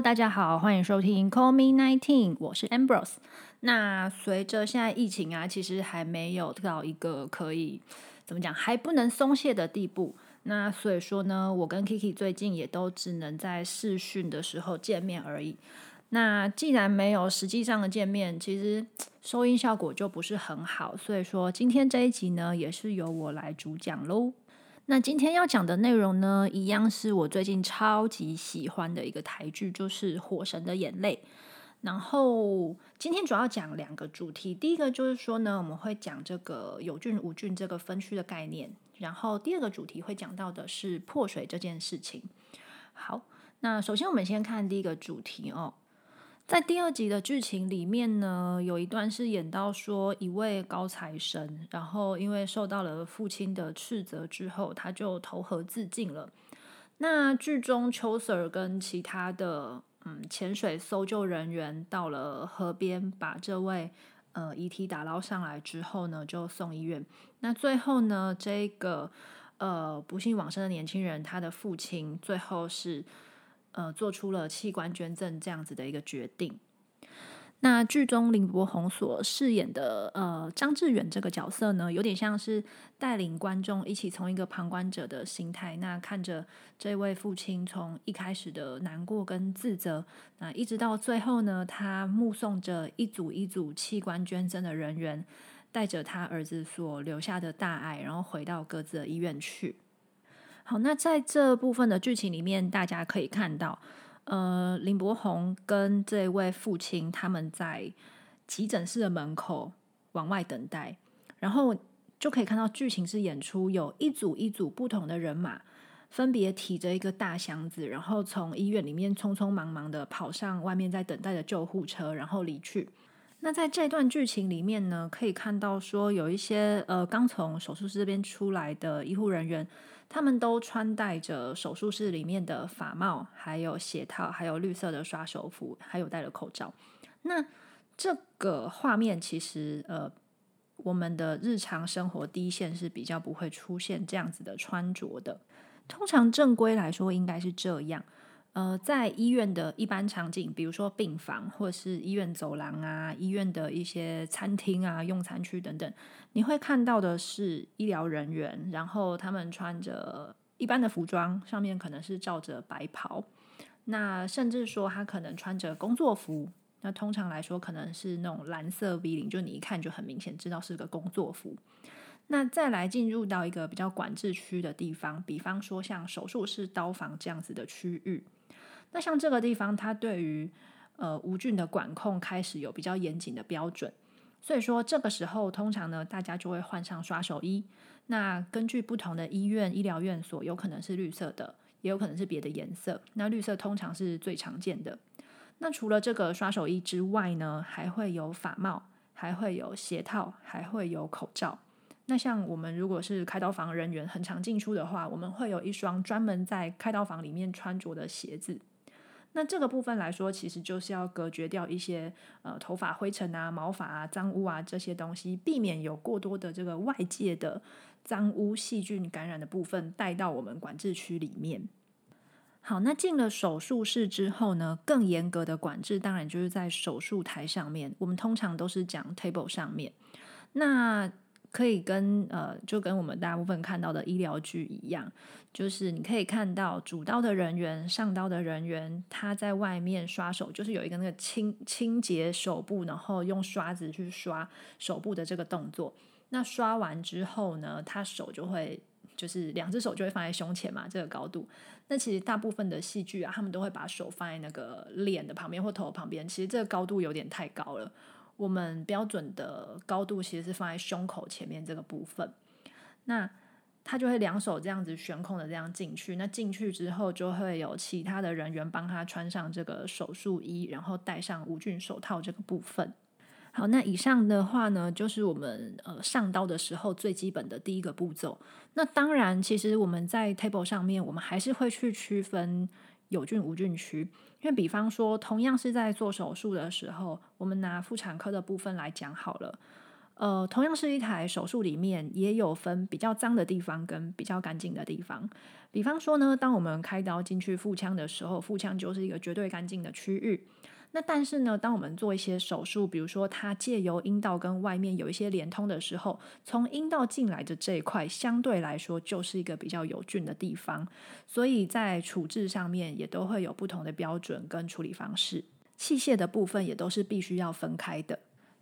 大家好，欢迎收听 Call Me Nineteen，我是 Ambrose。那随着现在疫情啊，其实还没有到一个可以怎么讲，还不能松懈的地步。那所以说呢，我跟 Kiki 最近也都只能在视讯的时候见面而已。那既然没有实际上的见面，其实收音效果就不是很好。所以说今天这一集呢，也是由我来主讲喽。那今天要讲的内容呢，一样是我最近超级喜欢的一个台剧，就是《火神的眼泪》。然后今天主要讲两个主题，第一个就是说呢，我们会讲这个有菌无菌这个分区的概念。然后第二个主题会讲到的是破水这件事情。好，那首先我们先看第一个主题哦。在第二集的剧情里面呢，有一段是演到说一位高材生，然后因为受到了父亲的斥责之后，他就投河自尽了。那剧中秋 Sir 跟其他的嗯潜水搜救人员到了河边，把这位呃遗体打捞上来之后呢，就送医院。那最后呢，这个呃不幸往生的年轻人，他的父亲最后是。呃，做出了器官捐赠这样子的一个决定。那剧中林柏宏所饰演的呃张志远这个角色呢，有点像是带领观众一起从一个旁观者的心态，那看着这位父亲从一开始的难过跟自责，那一直到最后呢，他目送着一组一组器官捐赠的人员，带着他儿子所留下的大爱，然后回到各自的医院去。好，那在这部分的剧情里面，大家可以看到，呃，林柏宏跟这位父亲他们在急诊室的门口往外等待，然后就可以看到剧情是演出有一组一组不同的人马，分别提着一个大箱子，然后从医院里面匆匆忙忙的跑上外面在等待的救护车，然后离去。那在这段剧情里面呢，可以看到说有一些呃刚从手术室这边出来的医护人员。他们都穿戴着手术室里面的法帽，还有鞋套，还有绿色的刷手服，还有戴了口罩。那这个画面其实，呃，我们的日常生活第一线是比较不会出现这样子的穿着的。通常正规来说应该是这样。呃，在医院的一般场景，比如说病房，或是医院走廊啊，医院的一些餐厅啊、用餐区等等，你会看到的是医疗人员，然后他们穿着一般的服装，上面可能是罩着白袍，那甚至说他可能穿着工作服，那通常来说可能是那种蓝色 V 领，就你一看就很明显知道是个工作服。那再来进入到一个比较管制区的地方，比方说像手术室、刀房这样子的区域。那像这个地方，它对于呃无菌的管控开始有比较严谨的标准，所以说这个时候通常呢，大家就会换上刷手衣。那根据不同的医院、医疗院所，有可能是绿色的，也有可能是别的颜色。那绿色通常是最常见的。那除了这个刷手衣之外呢，还会有法帽，还会有鞋套，还会有口罩。那像我们如果是开刀房人员很常进出的话，我们会有一双专门在开刀房里面穿着的鞋子。那这个部分来说，其实就是要隔绝掉一些呃头发灰尘啊、毛发啊、脏污啊这些东西，避免有过多的这个外界的脏污、细菌感染的部分带到我们管制区里面。好，那进了手术室之后呢，更严格的管制当然就是在手术台上面，我们通常都是讲 table 上面。那可以跟呃，就跟我们大部分看到的医疗剧一样，就是你可以看到主刀的人员、上刀的人员，他在外面刷手，就是有一个那个清清洁手部，然后用刷子去刷手部的这个动作。那刷完之后呢，他手就会就是两只手就会放在胸前嘛，这个高度。那其实大部分的戏剧啊，他们都会把手放在那个脸的旁边或头旁边，其实这个高度有点太高了。我们标准的高度其实是放在胸口前面这个部分，那他就会两手这样子悬空的这样进去，那进去之后就会有其他的人员帮他穿上这个手术衣，然后戴上无菌手套这个部分。好，那以上的话呢，就是我们呃上刀的时候最基本的第一个步骤。那当然，其实我们在 table 上面，我们还是会去区分。有菌无菌区，因为比方说，同样是在做手术的时候，我们拿妇产科的部分来讲好了。呃，同样是一台手术里面，也有分比较脏的地方跟比较干净的地方。比方说呢，当我们开刀进去腹腔的时候，腹腔就是一个绝对干净的区域。那但是呢，当我们做一些手术，比如说它借由阴道跟外面有一些连通的时候，从阴道进来的这一块，相对来说就是一个比较有菌的地方。所以在处置上面也都会有不同的标准跟处理方式。器械的部分也都是必须要分开的。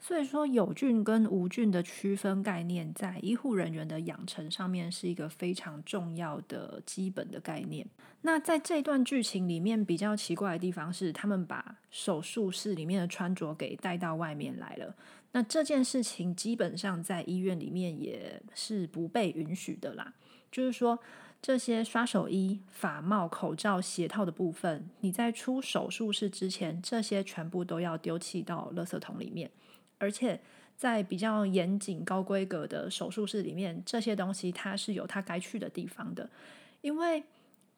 所以说，有菌跟无菌的区分概念，在医护人员的养成上面是一个非常重要的基本的概念。那在这段剧情里面，比较奇怪的地方是，他们把手术室里面的穿着给带到外面来了。那这件事情基本上在医院里面也是不被允许的啦。就是说，这些刷手衣、法帽、口罩、鞋套的部分，你在出手术室之前，这些全部都要丢弃到垃圾桶里面。而且在比较严谨、高规格的手术室里面，这些东西它是有它该去的地方的，因为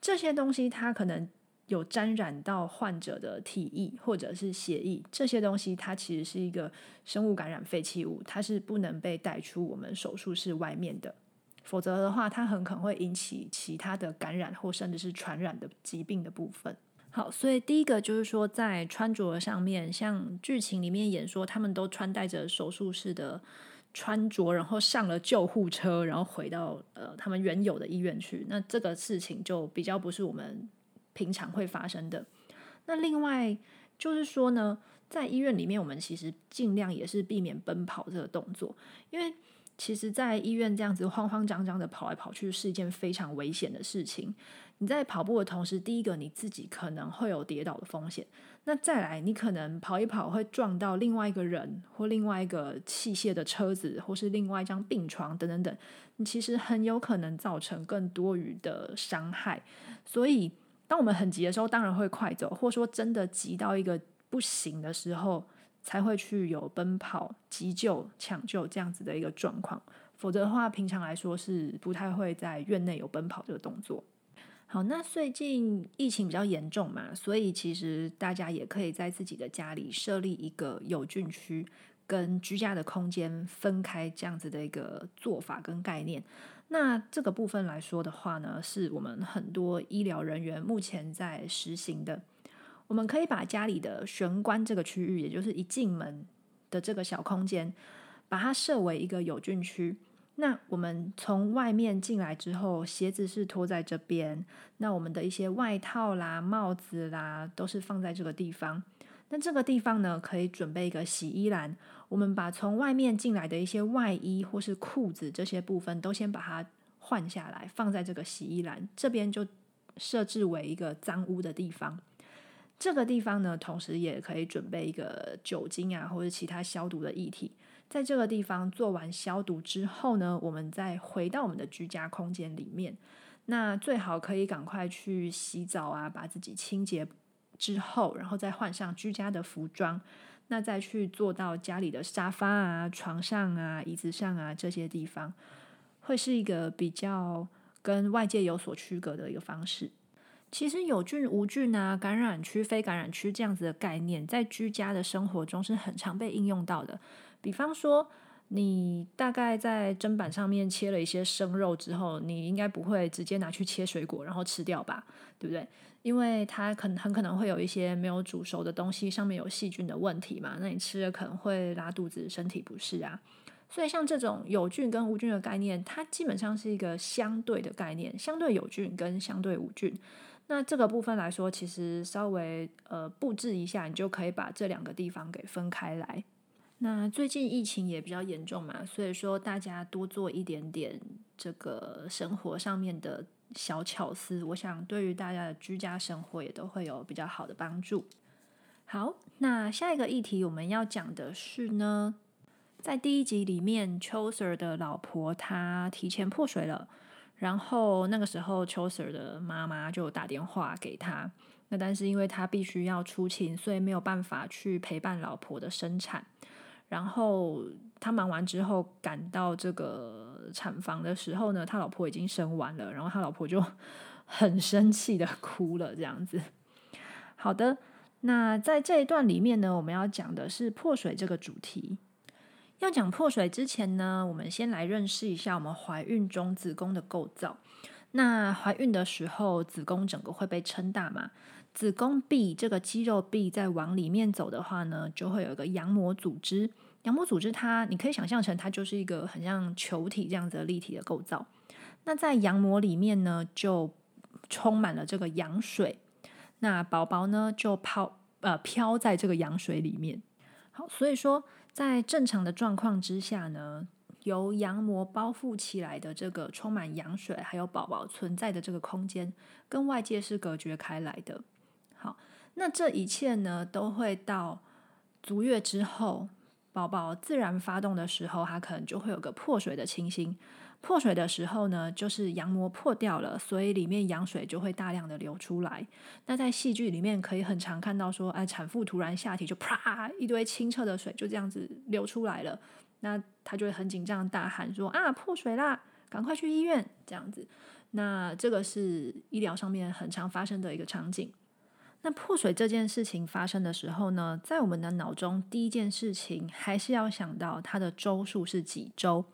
这些东西它可能有沾染到患者的体液或者是血液，这些东西它其实是一个生物感染废弃物，它是不能被带出我们手术室外面的，否则的话，它很可能会引起其他的感染或甚至是传染的疾病的部分。好，所以第一个就是说，在穿着上面，像剧情里面演说，他们都穿戴着手术室的穿着，然后上了救护车，然后回到呃他们原有的医院去。那这个事情就比较不是我们平常会发生的。那另外就是说呢，在医院里面，我们其实尽量也是避免奔跑这个动作，因为。其实，在医院这样子慌慌张张的跑来跑去，是一件非常危险的事情。你在跑步的同时，第一个你自己可能会有跌倒的风险，那再来，你可能跑一跑会撞到另外一个人，或另外一个器械的车子，或是另外一张病床等等等，你其实很有可能造成更多余的伤害。所以，当我们很急的时候，当然会快走，或说真的急到一个不行的时候。才会去有奔跑、急救、抢救这样子的一个状况，否则的话，平常来说是不太会在院内有奔跑这个动作。好，那最近疫情比较严重嘛，所以其实大家也可以在自己的家里设立一个有菌区跟居家的空间分开这样子的一个做法跟概念。那这个部分来说的话呢，是我们很多医疗人员目前在实行的。我们可以把家里的玄关这个区域，也就是一进门的这个小空间，把它设为一个有菌区。那我们从外面进来之后，鞋子是拖在这边，那我们的一些外套啦、帽子啦，都是放在这个地方。那这个地方呢，可以准备一个洗衣篮。我们把从外面进来的一些外衣或是裤子这些部分，都先把它换下来，放在这个洗衣篮这边，就设置为一个脏污的地方。这个地方呢，同时也可以准备一个酒精啊，或者其他消毒的液体。在这个地方做完消毒之后呢，我们再回到我们的居家空间里面。那最好可以赶快去洗澡啊，把自己清洁之后，然后再换上居家的服装，那再去坐到家里的沙发啊、床上啊、椅子上啊这些地方，会是一个比较跟外界有所区隔的一个方式。其实有菌无菌啊，感染区非感染区这样子的概念，在居家的生活中是很常被应用到的。比方说，你大概在砧板上面切了一些生肉之后，你应该不会直接拿去切水果然后吃掉吧？对不对？因为它可能很可能会有一些没有煮熟的东西，上面有细菌的问题嘛。那你吃了可能会拉肚子、身体不适啊。所以像这种有菌跟无菌的概念，它基本上是一个相对的概念，相对有菌跟相对无菌。那这个部分来说，其实稍微呃布置一下，你就可以把这两个地方给分开来。那最近疫情也比较严重嘛，所以说大家多做一点点这个生活上面的小巧思，我想对于大家的居家生活也都会有比较好的帮助。好，那下一个议题我们要讲的是呢，在第一集里面，邱 Sir 的老婆她提前破水了。然后那个时候，邱 Sir 的妈妈就打电话给他。那但是因为他必须要出勤，所以没有办法去陪伴老婆的生产。然后他忙完之后赶到这个产房的时候呢，他老婆已经生完了。然后他老婆就 很生气的哭了，这样子。好的，那在这一段里面呢，我们要讲的是破水这个主题。要讲破水之前呢，我们先来认识一下我们怀孕中子宫的构造。那怀孕的时候，子宫整个会被撑大嘛？子宫壁这个肌肉壁在往里面走的话呢，就会有一个羊膜组织。羊膜组织它，你可以想象成它就是一个很像球体这样子的立体的构造。那在羊膜里面呢，就充满了这个羊水。那宝宝呢，就泡呃飘在这个羊水里面。好，所以说在正常的状况之下呢。由羊膜包覆起来的这个充满羊水，还有宝宝存在的这个空间，跟外界是隔绝开来的。好，那这一切呢，都会到足月之后，宝宝自然发动的时候，它可能就会有个破水的情形。破水的时候呢，就是羊膜破掉了，所以里面羊水就会大量的流出来。那在戏剧里面可以很常看到说，哎，产妇突然下体就啪一堆清澈的水就这样子流出来了。那他就会很紧张，大喊说：“啊，破水啦，赶快去医院！”这样子，那这个是医疗上面很常发生的一个场景。那破水这件事情发生的时候呢，在我们的脑中，第一件事情还是要想到它的周数是几周。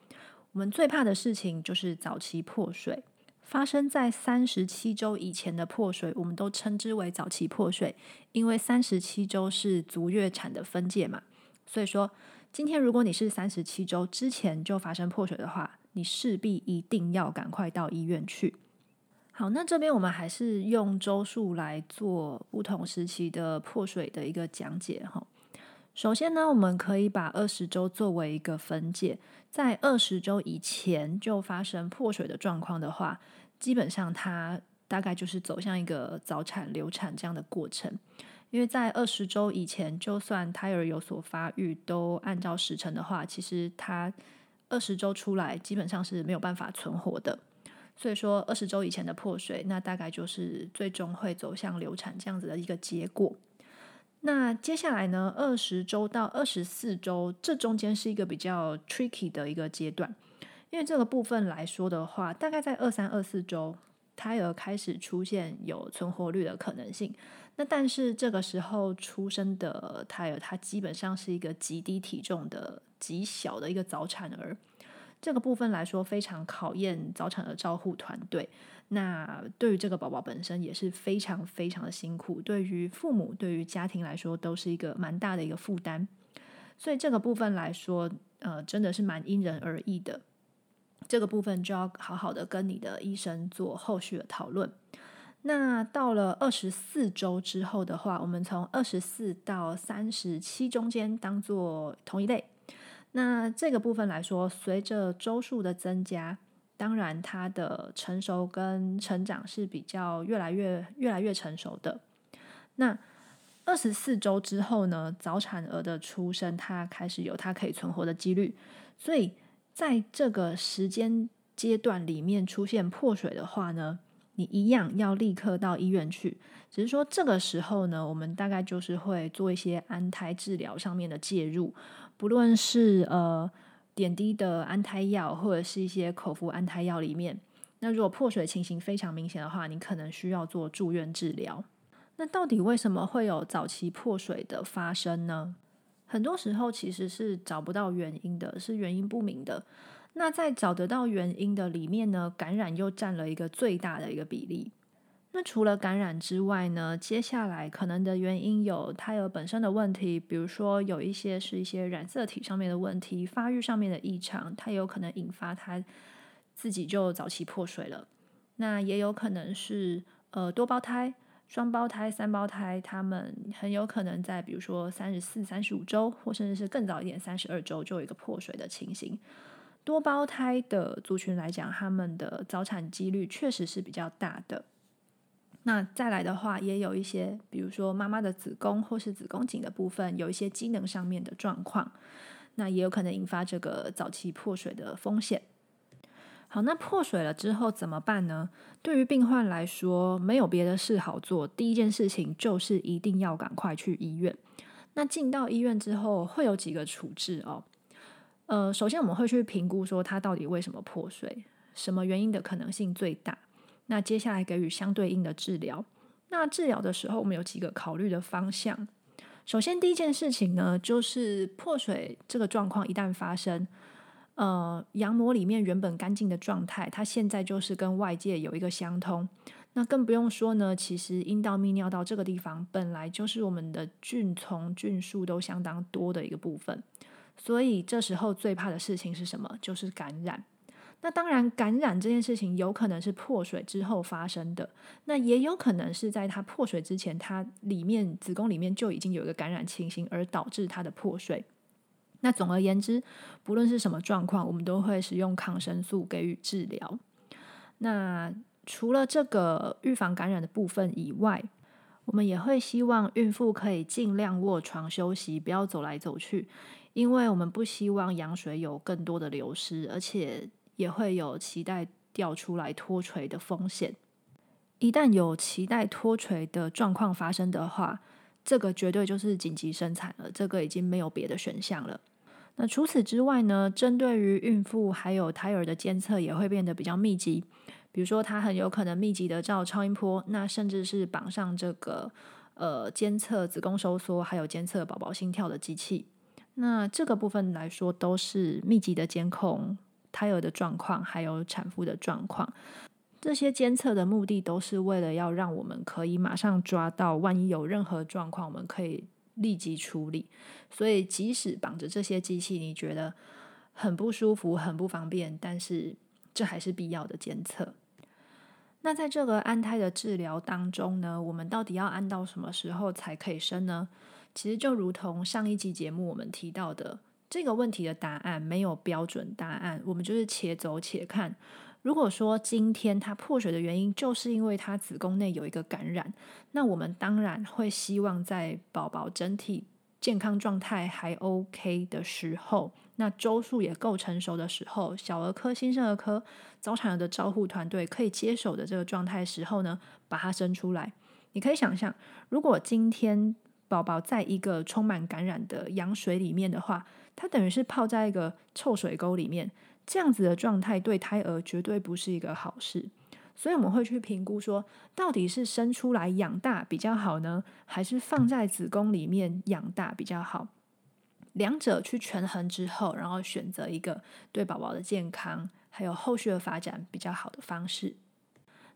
我们最怕的事情就是早期破水，发生在三十七周以前的破水，我们都称之为早期破水，因为三十七周是足月产的分界嘛，所以说。今天，如果你是三十七周之前就发生破水的话，你势必一定要赶快到医院去。好，那这边我们还是用周数来做不同时期的破水的一个讲解哈。首先呢，我们可以把二十周作为一个分界，在二十周以前就发生破水的状况的话，基本上它大概就是走向一个早产、流产这样的过程。因为在二十周以前，就算胎儿有所发育，都按照时辰的话，其实它二十周出来基本上是没有办法存活的。所以说，二十周以前的破水，那大概就是最终会走向流产这样子的一个结果。那接下来呢，二十周到二十四周，这中间是一个比较 tricky 的一个阶段，因为这个部分来说的话，大概在二三二四周，胎儿开始出现有存活率的可能性。那但是这个时候出生的胎儿，他基本上是一个极低体重的、极小的一个早产儿。这个部分来说，非常考验早产儿照护团队。那对于这个宝宝本身也是非常非常的辛苦，对于父母、对于家庭来说，都是一个蛮大的一个负担。所以这个部分来说，呃，真的是蛮因人而异的。这个部分就要好好的跟你的医生做后续的讨论。那到了二十四周之后的话，我们从二十四到三十七中间当做同一类。那这个部分来说，随着周数的增加，当然他的成熟跟成长是比较越来越越来越成熟的。那二十四周之后呢，早产儿的出生，他开始有他可以存活的几率。所以在这个时间阶段里面出现破水的话呢？你一样要立刻到医院去，只是说这个时候呢，我们大概就是会做一些安胎治疗上面的介入，不论是呃点滴的安胎药，或者是一些口服安胎药里面。那如果破水情形非常明显的话，你可能需要做住院治疗。那到底为什么会有早期破水的发生呢？很多时候其实是找不到原因的，是原因不明的。那在找得到原因的里面呢，感染又占了一个最大的一个比例。那除了感染之外呢，接下来可能的原因有胎儿本身的问题，比如说有一些是一些染色体上面的问题、发育上面的异常，它有可能引发它自己就早期破水了。那也有可能是呃多胞胎、双胞胎、三胞胎，他们很有可能在比如说三十四、三十五周，或甚至是更早一点三十二周就有一个破水的情形。多胞胎的族群来讲，他们的早产几率确实是比较大的。那再来的话，也有一些，比如说妈妈的子宫或是子宫颈的部分，有一些机能上面的状况，那也有可能引发这个早期破水的风险。好，那破水了之后怎么办呢？对于病患来说，没有别的事好做，第一件事情就是一定要赶快去医院。那进到医院之后，会有几个处置哦。呃，首先我们会去评估说它到底为什么破碎，什么原因的可能性最大。那接下来给予相对应的治疗。那治疗的时候，我们有几个考虑的方向。首先，第一件事情呢，就是破水这个状况一旦发生，呃，羊膜里面原本干净的状态，它现在就是跟外界有一个相通。那更不用说呢，其实阴道、泌尿道这个地方本来就是我们的菌丛、菌数都相当多的一个部分，所以这时候最怕的事情是什么？就是感染。那当然，感染这件事情有可能是破水之后发生的，那也有可能是在它破水之前，它里面子宫里面就已经有一个感染情形，而导致它的破水。那总而言之，不论是什么状况，我们都会使用抗生素给予治疗。那除了这个预防感染的部分以外，我们也会希望孕妇可以尽量卧床休息，不要走来走去，因为我们不希望羊水有更多的流失，而且。也会有脐带掉出来脱垂的风险。一旦有脐带脱垂的状况发生的话，这个绝对就是紧急生产了，这个已经没有别的选项了。那除此之外呢？针对于孕妇还有胎儿的监测也会变得比较密集，比如说它很有可能密集的照超音波，那甚至是绑上这个呃监测子宫收缩还有监测宝宝心跳的机器。那这个部分来说都是密集的监控。胎儿的状况，还有产妇的状况，这些监测的目的都是为了要让我们可以马上抓到，万一有任何状况，我们可以立即处理。所以，即使绑着这些机器，你觉得很不舒服、很不方便，但是这还是必要的监测。那在这个安胎的治疗当中呢，我们到底要安到什么时候才可以生呢？其实就如同上一集节目我们提到的。这个问题的答案没有标准答案，我们就是且走且看。如果说今天它破水的原因就是因为它子宫内有一个感染，那我们当然会希望在宝宝整体健康状态还 OK 的时候，那周数也够成熟的时候，小儿科、新生儿科、早产儿的照护团队可以接手的这个状态时候呢，把它生出来。你可以想象，如果今天宝宝在一个充满感染的羊水里面的话，它等于是泡在一个臭水沟里面，这样子的状态对胎儿绝对不是一个好事。所以我们会去评估说，到底是生出来养大比较好呢，还是放在子宫里面养大比较好？两者去权衡之后，然后选择一个对宝宝的健康还有后续的发展比较好的方式。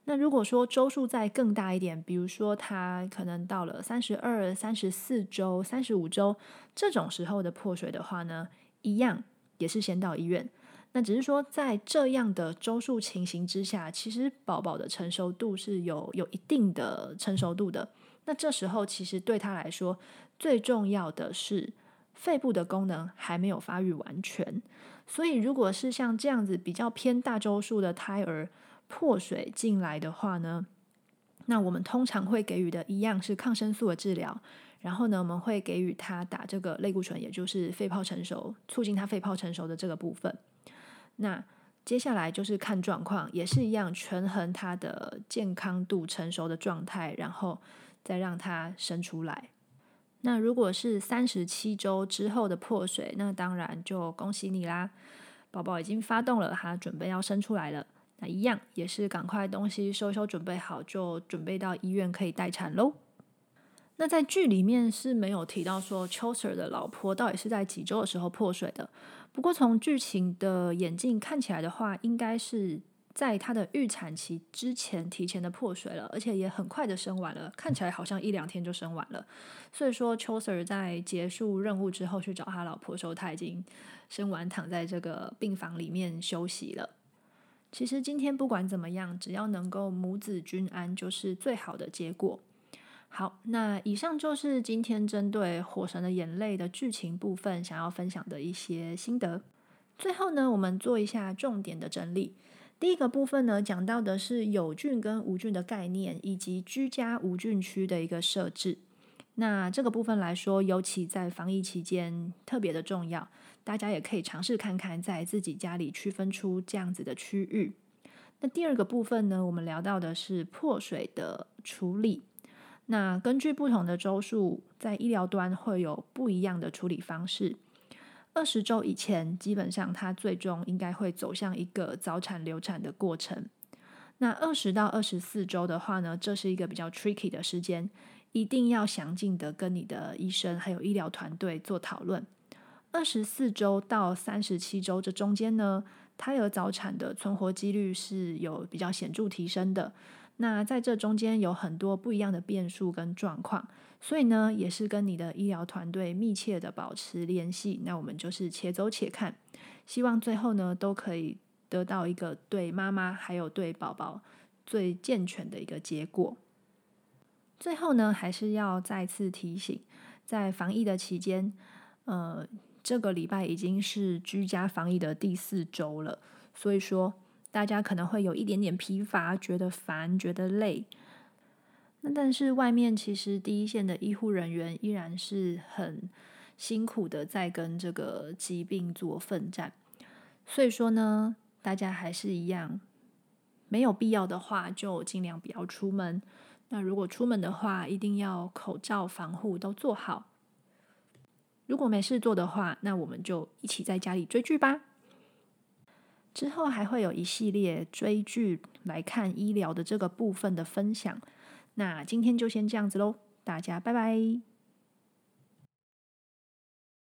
那如果说周数再更大一点，比如说他可能到了三十二、三十四周、三十五周这种时候的破水的话呢，一样也是先到医院。那只是说在这样的周数情形之下，其实宝宝的成熟度是有有一定的成熟度的。那这时候其实对他来说最重要的是肺部的功能还没有发育完全。所以如果是像这样子比较偏大周数的胎儿，破水进来的话呢，那我们通常会给予的一样是抗生素的治疗，然后呢，我们会给予他打这个类固醇，也就是肺泡成熟，促进他肺泡成熟的这个部分。那接下来就是看状况，也是一样权衡他的健康度、成熟的状态，然后再让他生出来。那如果是三十七周之后的破水，那当然就恭喜你啦，宝宝已经发动了，他准备要生出来了。那一样也是赶快东西收收准备好，就准备到医院可以待产喽。那在剧里面是没有提到说 c h o s e r 的老婆到底是在几周的时候破水的。不过从剧情的演进看起来的话，应该是在他的预产期之前提前的破水了，而且也很快的生完了，看起来好像一两天就生完了。所以说 c h o s e r 在结束任务之后去找他老婆的时候，他已经生完，躺在这个病房里面休息了。其实今天不管怎么样，只要能够母子均安，就是最好的结果。好，那以上就是今天针对《火神的眼泪》的剧情部分想要分享的一些心得。最后呢，我们做一下重点的整理。第一个部分呢，讲到的是有菌跟无菌的概念，以及居家无菌区的一个设置。那这个部分来说，尤其在防疫期间特别的重要。大家也可以尝试看看，在自己家里区分出这样子的区域。那第二个部分呢，我们聊到的是破水的处理。那根据不同的周数，在医疗端会有不一样的处理方式。二十周以前，基本上它最终应该会走向一个早产流产的过程。那二十到二十四周的话呢，这是一个比较 tricky 的时间，一定要详尽的跟你的医生还有医疗团队做讨论。二十四周到三十七周这中间呢，胎儿早产的存活几率是有比较显著提升的。那在这中间有很多不一样的变数跟状况，所以呢，也是跟你的医疗团队密切的保持联系。那我们就是且走且看，希望最后呢都可以得到一个对妈妈还有对宝宝最健全的一个结果。最后呢，还是要再次提醒，在防疫的期间，呃，这个礼拜已经是居家防疫的第四周了，所以说。大家可能会有一点点疲乏，觉得烦，觉得累。那但是外面其实第一线的医护人员依然是很辛苦的，在跟这个疾病做奋战。所以说呢，大家还是一样，没有必要的话就尽量不要出门。那如果出门的话，一定要口罩防护都做好。如果没事做的话，那我们就一起在家里追剧吧。之后还会有一系列追剧来看医疗的这个部分的分享，那今天就先这样子喽，大家拜拜。